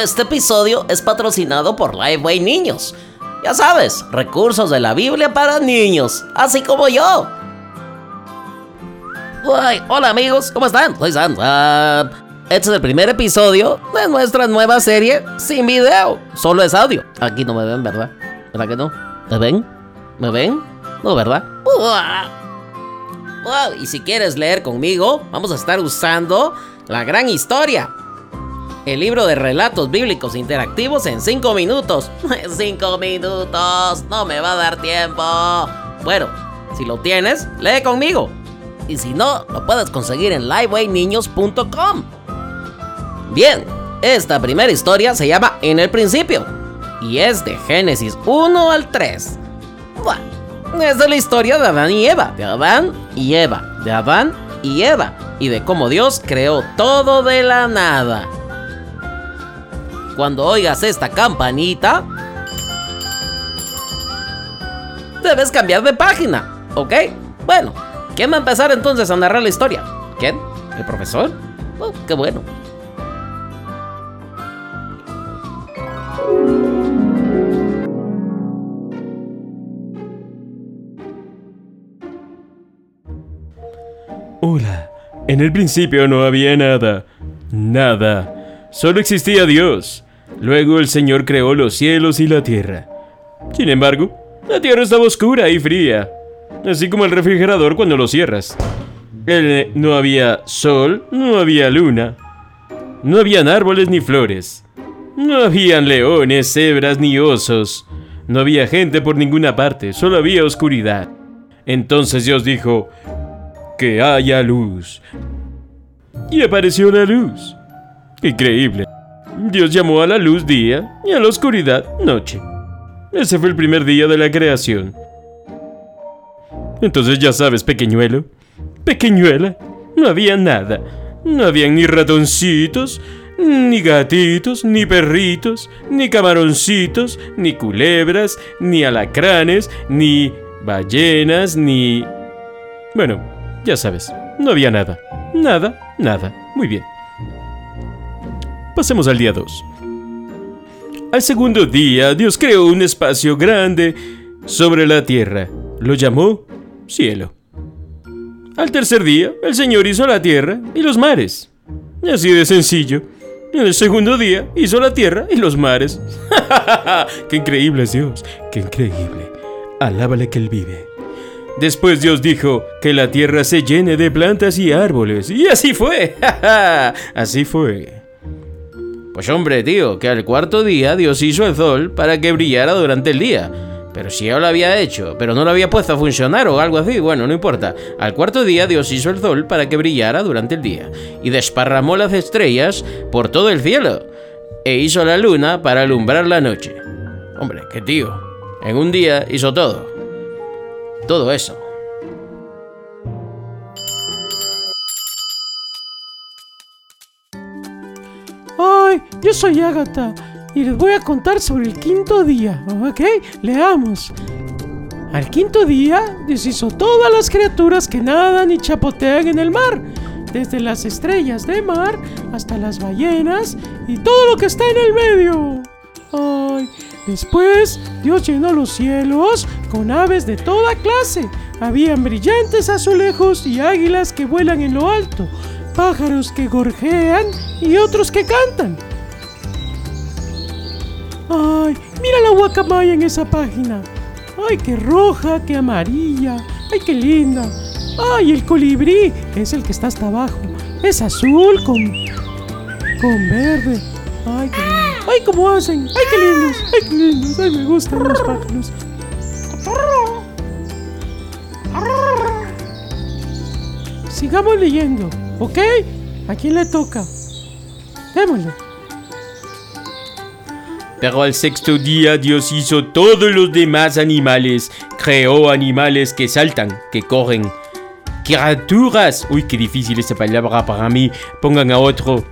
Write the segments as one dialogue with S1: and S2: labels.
S1: Este episodio es patrocinado por Liveway Niños. Ya sabes, recursos de la Biblia para niños, así como yo. hola amigos, ¿cómo están? Soy Santa. Este es el primer episodio de nuestra nueva serie sin video. Solo es audio. Aquí no me ven, ¿verdad? ¿Verdad que no? ¿Me ven? ¿Me ven? No, ¿verdad? y si quieres leer conmigo, vamos a estar usando la gran historia. El libro de relatos bíblicos interactivos en 5 minutos. 5 minutos, no me va a dar tiempo. Bueno, si lo tienes, lee conmigo. Y si no, lo puedes conseguir en livewayniños.com. Bien, esta primera historia se llama En el principio y es de Génesis 1 al 3. Bueno, es de la historia de Adán y Eva, de Adán y Eva, de Adán y Eva, y de cómo Dios creó todo de la nada. Cuando oigas esta campanita, debes cambiar de página, ¿ok? Bueno, ¿quién va a empezar entonces a narrar la historia? ¿Quién? ¿El profesor? Oh, qué bueno.
S2: Hola. En el principio no había nada. Nada. Solo existía Dios. Luego el Señor creó los cielos y la tierra. Sin embargo, la tierra estaba oscura y fría. Así como el refrigerador cuando lo cierras. no había sol, no había luna. No habían árboles ni flores. No habían leones, cebras ni osos. No había gente por ninguna parte, solo había oscuridad. Entonces Dios dijo, que haya luz. Y apareció la luz. Increíble. Dios llamó a la luz día y a la oscuridad noche. Ese fue el primer día de la creación. Entonces ya sabes, pequeñuelo, pequeñuela, no había nada. No habían ni ratoncitos, ni gatitos, ni perritos, ni camaroncitos, ni culebras, ni alacranes, ni ballenas, ni... Bueno, ya sabes, no había nada. Nada, nada. Muy bien. Pasemos al día 2. Al segundo día, Dios creó un espacio grande sobre la tierra. Lo llamó cielo. Al tercer día, el Señor hizo la tierra y los mares. Así de sencillo. En el segundo día hizo la tierra y los mares. ¡Qué increíble es Dios! ¡Qué increíble! Alábale que Él vive. Después Dios dijo que la tierra se llene de plantas y árboles. Y así fue. así fue.
S1: Pues hombre, tío, que al cuarto día Dios hizo el sol para que brillara durante el día. Pero si yo lo había hecho, pero no lo había puesto a funcionar o algo así, bueno, no importa. Al cuarto día Dios hizo el sol para que brillara durante el día. Y desparramó las estrellas por todo el cielo. E hizo la luna para alumbrar la noche. Hombre, qué tío. En un día hizo todo todo eso.
S3: Yo soy Agatha y les voy a contar sobre el quinto día, ¿ok? Leamos. Al quinto día, Dios hizo todas las criaturas que nadan y chapotean en el mar, desde las estrellas de mar hasta las ballenas y todo lo que está en el medio. Ay, Después, Dios llenó los cielos con aves de toda clase. Habían brillantes azulejos y águilas que vuelan en lo alto, pájaros que gorjean y otros que cantan. Ay, mira la guacamaya en esa página. Ay, qué roja, qué amarilla. Ay, qué linda. Ay, el colibrí es el que está hasta abajo. Es azul con, con verde. Ay, qué lindo. ¡Ay, cómo hacen! ¡Ay, qué lindos! ¡Ay, qué lindos! ¡Ay, me gustan los pájaros! Sigamos leyendo, ¿ok? ¿A quién le toca? Démosle.
S2: Pero al sexto día Dios hizo todos los demás animales. Creó animales que saltan, que corren. Criaturas. Uy, qué difícil esta palabra para mí. Pongan a otro.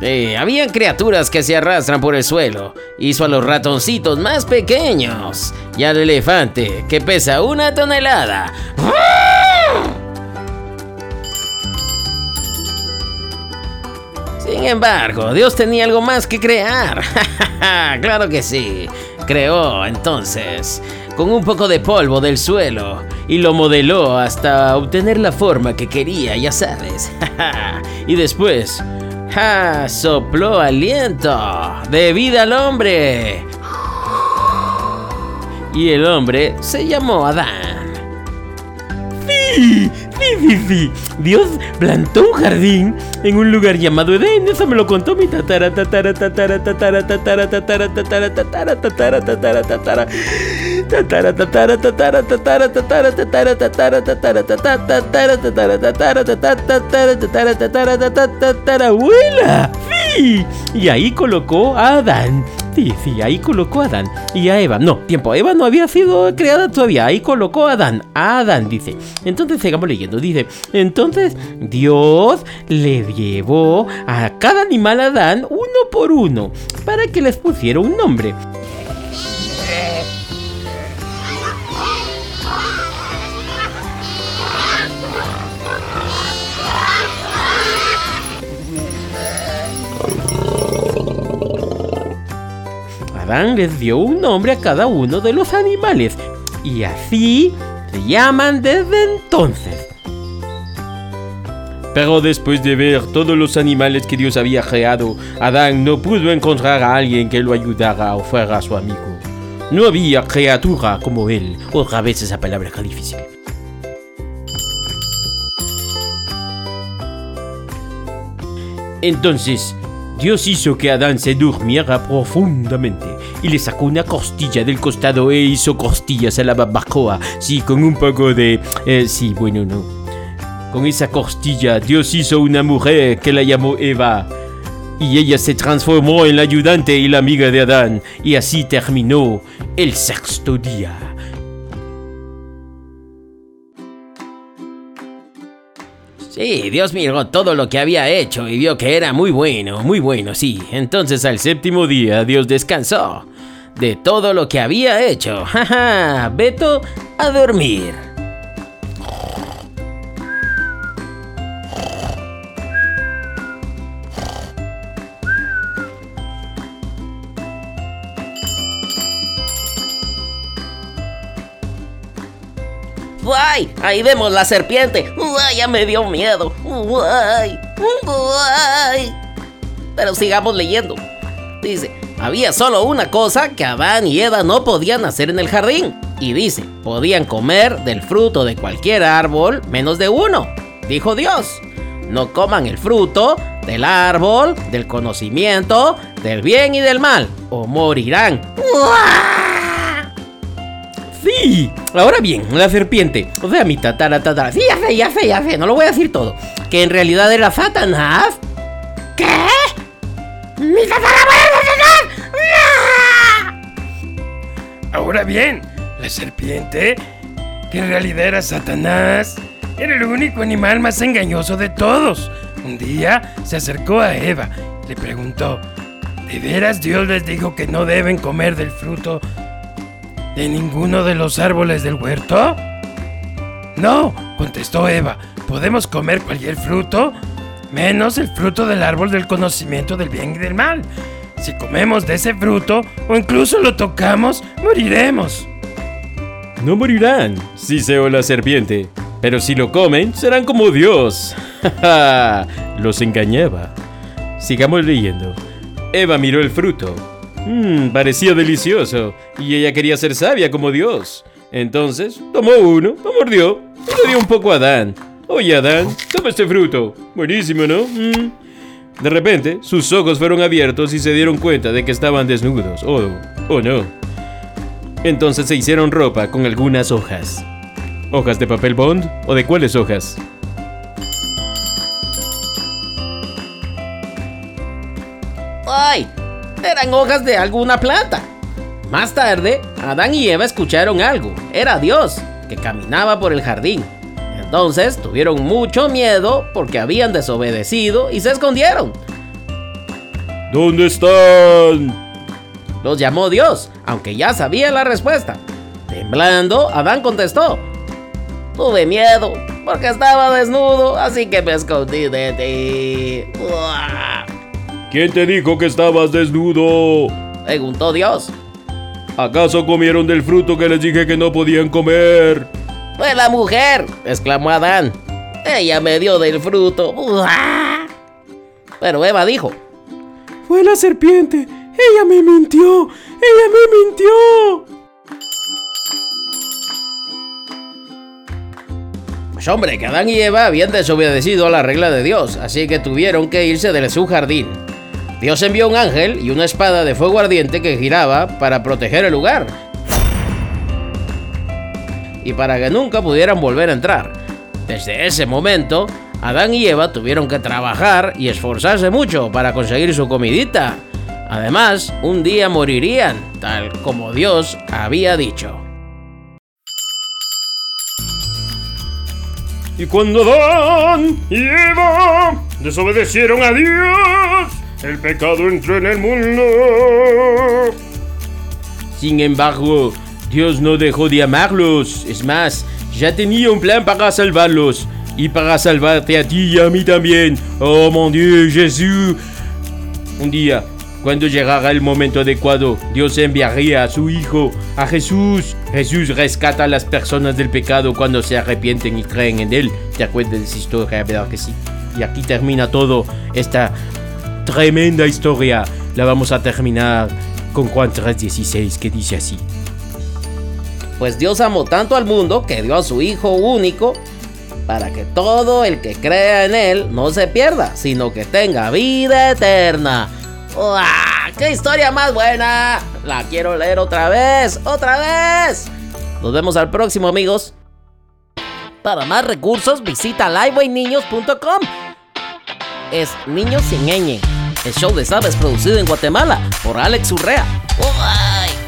S1: Eh, habían criaturas que se arrastran por el suelo. Hizo a los ratoncitos más pequeños y al elefante que pesa una tonelada. Sin embargo, Dios tenía algo más que crear. claro que sí. Creó entonces con un poco de polvo del suelo y lo modeló hasta obtener la forma que quería, ya sabes. y después, ¡ja! sopló aliento de vida al hombre. Y el hombre se llamó Adán.
S3: Sí, sí, sí. Dios plantó un jardín en un lugar llamado Edén. Eso me lo contó mi tatara, tatara, tatara, tatara, tatara, tatara, tatara, tatara, tatara, tatara, tatara. Tatara, tatara, tatara, tatara, tatara, tatara, tatara, tatara, tatara, tatara, tatara, tatara, tatara, tatara, tatara, tatara, tatara, abuela. Sí. Y ahí colocó a Adán. Sí, sí, ahí colocó a Adán y a Eva. No, tiempo, Eva no había sido creada todavía. Ahí colocó a Adán. Adán, dice. Entonces sigamos leyendo. Dice, entonces Dios le llevó a cada animal a Adán uno por uno para que les pusiera un nombre. Adán les dio un nombre a cada uno de los animales y así se llaman desde entonces.
S2: Pero después de ver todos los animales que Dios había creado, Adán no pudo encontrar a alguien que lo ayudara o fuera su amigo. No había criatura como él. Otra vez esa palabra es difícil. Entonces, Dios hizo que Adán se durmiera profundamente y le sacó una costilla del costado e hizo costillas a la barbacoa. Sí, con un poco de... eh, sí, bueno, no. Con esa costilla, Dios hizo una mujer que la llamó Eva. Y ella se transformó en la ayudante y la amiga de Adán. Y así terminó el sexto día.
S1: Sí, Dios miró todo lo que había hecho y vio que era muy bueno, muy bueno, sí. Entonces al séptimo día Dios descansó de todo lo que había hecho. Jaja, Beto a dormir. ¡Ay! Ahí vemos la serpiente. ¡Ay! Ya me dio miedo. ¡Ay! ¡Ay! Pero sigamos leyendo. Dice, había solo una cosa que Adán y Eva no podían hacer en el jardín. Y dice, podían comer del fruto de cualquier árbol menos de uno. Dijo Dios, no coman el fruto del árbol, del conocimiento, del bien y del mal, o morirán.
S3: Sí, ahora bien, la serpiente, o sea, mi tatara, tatara, sí, ya sé, ya sé, ya sé, no lo voy a decir todo, que en realidad era Satanás. ¿Qué? ¡Mi tatarabuelo
S4: Ahora bien, la serpiente, que en realidad era Satanás, era el único animal más engañoso de todos. Un día se acercó a Eva y le preguntó, ¿de veras Dios les dijo que no deben comer del fruto de ninguno de los árboles del huerto? No, contestó Eva, podemos comer cualquier fruto, menos el fruto del árbol del conocimiento del bien y del mal. Si comemos de ese fruto o incluso lo tocamos, moriremos.
S2: No morirán, Siseo la serpiente. Pero si lo comen, serán como Dios. Los engañaba. Sigamos leyendo. Eva miró el fruto. Mmm, parecía delicioso. Y ella quería ser sabia como Dios. Entonces, tomó uno, lo mordió y le dio un poco a Adán. Oye, Adán, toma este fruto. Buenísimo, ¿no? Mm. De repente, sus ojos fueron abiertos y se dieron cuenta de que estaban desnudos. Oh, oh no. Entonces se hicieron ropa con algunas hojas. ¿Hojas de papel bond? ¿O de cuáles hojas?
S1: ¡Ay! Eran hojas de alguna planta. Más tarde, Adán y Eva escucharon algo. Era Dios, que caminaba por el jardín. Entonces tuvieron mucho miedo porque habían desobedecido y se escondieron.
S2: ¿Dónde están?
S1: Los llamó Dios, aunque ya sabía la respuesta. Temblando, Adán contestó. Tuve miedo porque estaba desnudo, así que me escondí de ti. Uah.
S2: ¿Quién te dijo que estabas desnudo?
S1: Preguntó Dios.
S2: ¿Acaso comieron del fruto que les dije que no podían comer?
S1: Fue la mujer, exclamó Adán. Ella me dio del fruto. ¡Uah! Pero Eva dijo,
S3: Fue la serpiente. Ella me mintió. Ella me mintió.
S1: pues hombre, que Adán y Eva habían desobedecido a la regla de Dios, así que tuvieron que irse de su jardín. Dios envió un ángel y una espada de fuego ardiente que giraba para proteger el lugar. Y para que nunca pudieran volver a entrar. Desde ese momento, Adán y Eva tuvieron que trabajar y esforzarse mucho para conseguir su comidita. Además, un día morirían, tal como Dios había dicho.
S2: Y cuando Adán y Eva desobedecieron a Dios, el pecado entró en el mundo. Sin embargo, Dios no dejó de amarlos. Es más, ya tenía un plan para salvarlos. Y para salvarte a ti y a mí también. Oh mon Dieu, Jesús. Un día, cuando llegara el momento adecuado, Dios enviaría a su Hijo, a Jesús. Jesús rescata a las personas del pecado cuando se arrepienten y creen en Él. ¿Te acuerdas de esa historia? ¿Verdad que sí? Y aquí termina todo esta tremenda historia. La vamos a terminar con Juan 3:16 que dice así.
S1: Pues Dios amó tanto al mundo que dio a su Hijo único para que todo el que crea en Él no se pierda, sino que tenga vida eterna. ¡Uah! ¡Qué historia más buena! La quiero leer otra vez, otra vez. Nos vemos al próximo, amigos. Para más recursos, visita livewayniños.com. Es Niños sin ñ. El show de Sabes producido en Guatemala por Alex Urrea. ¡Uy!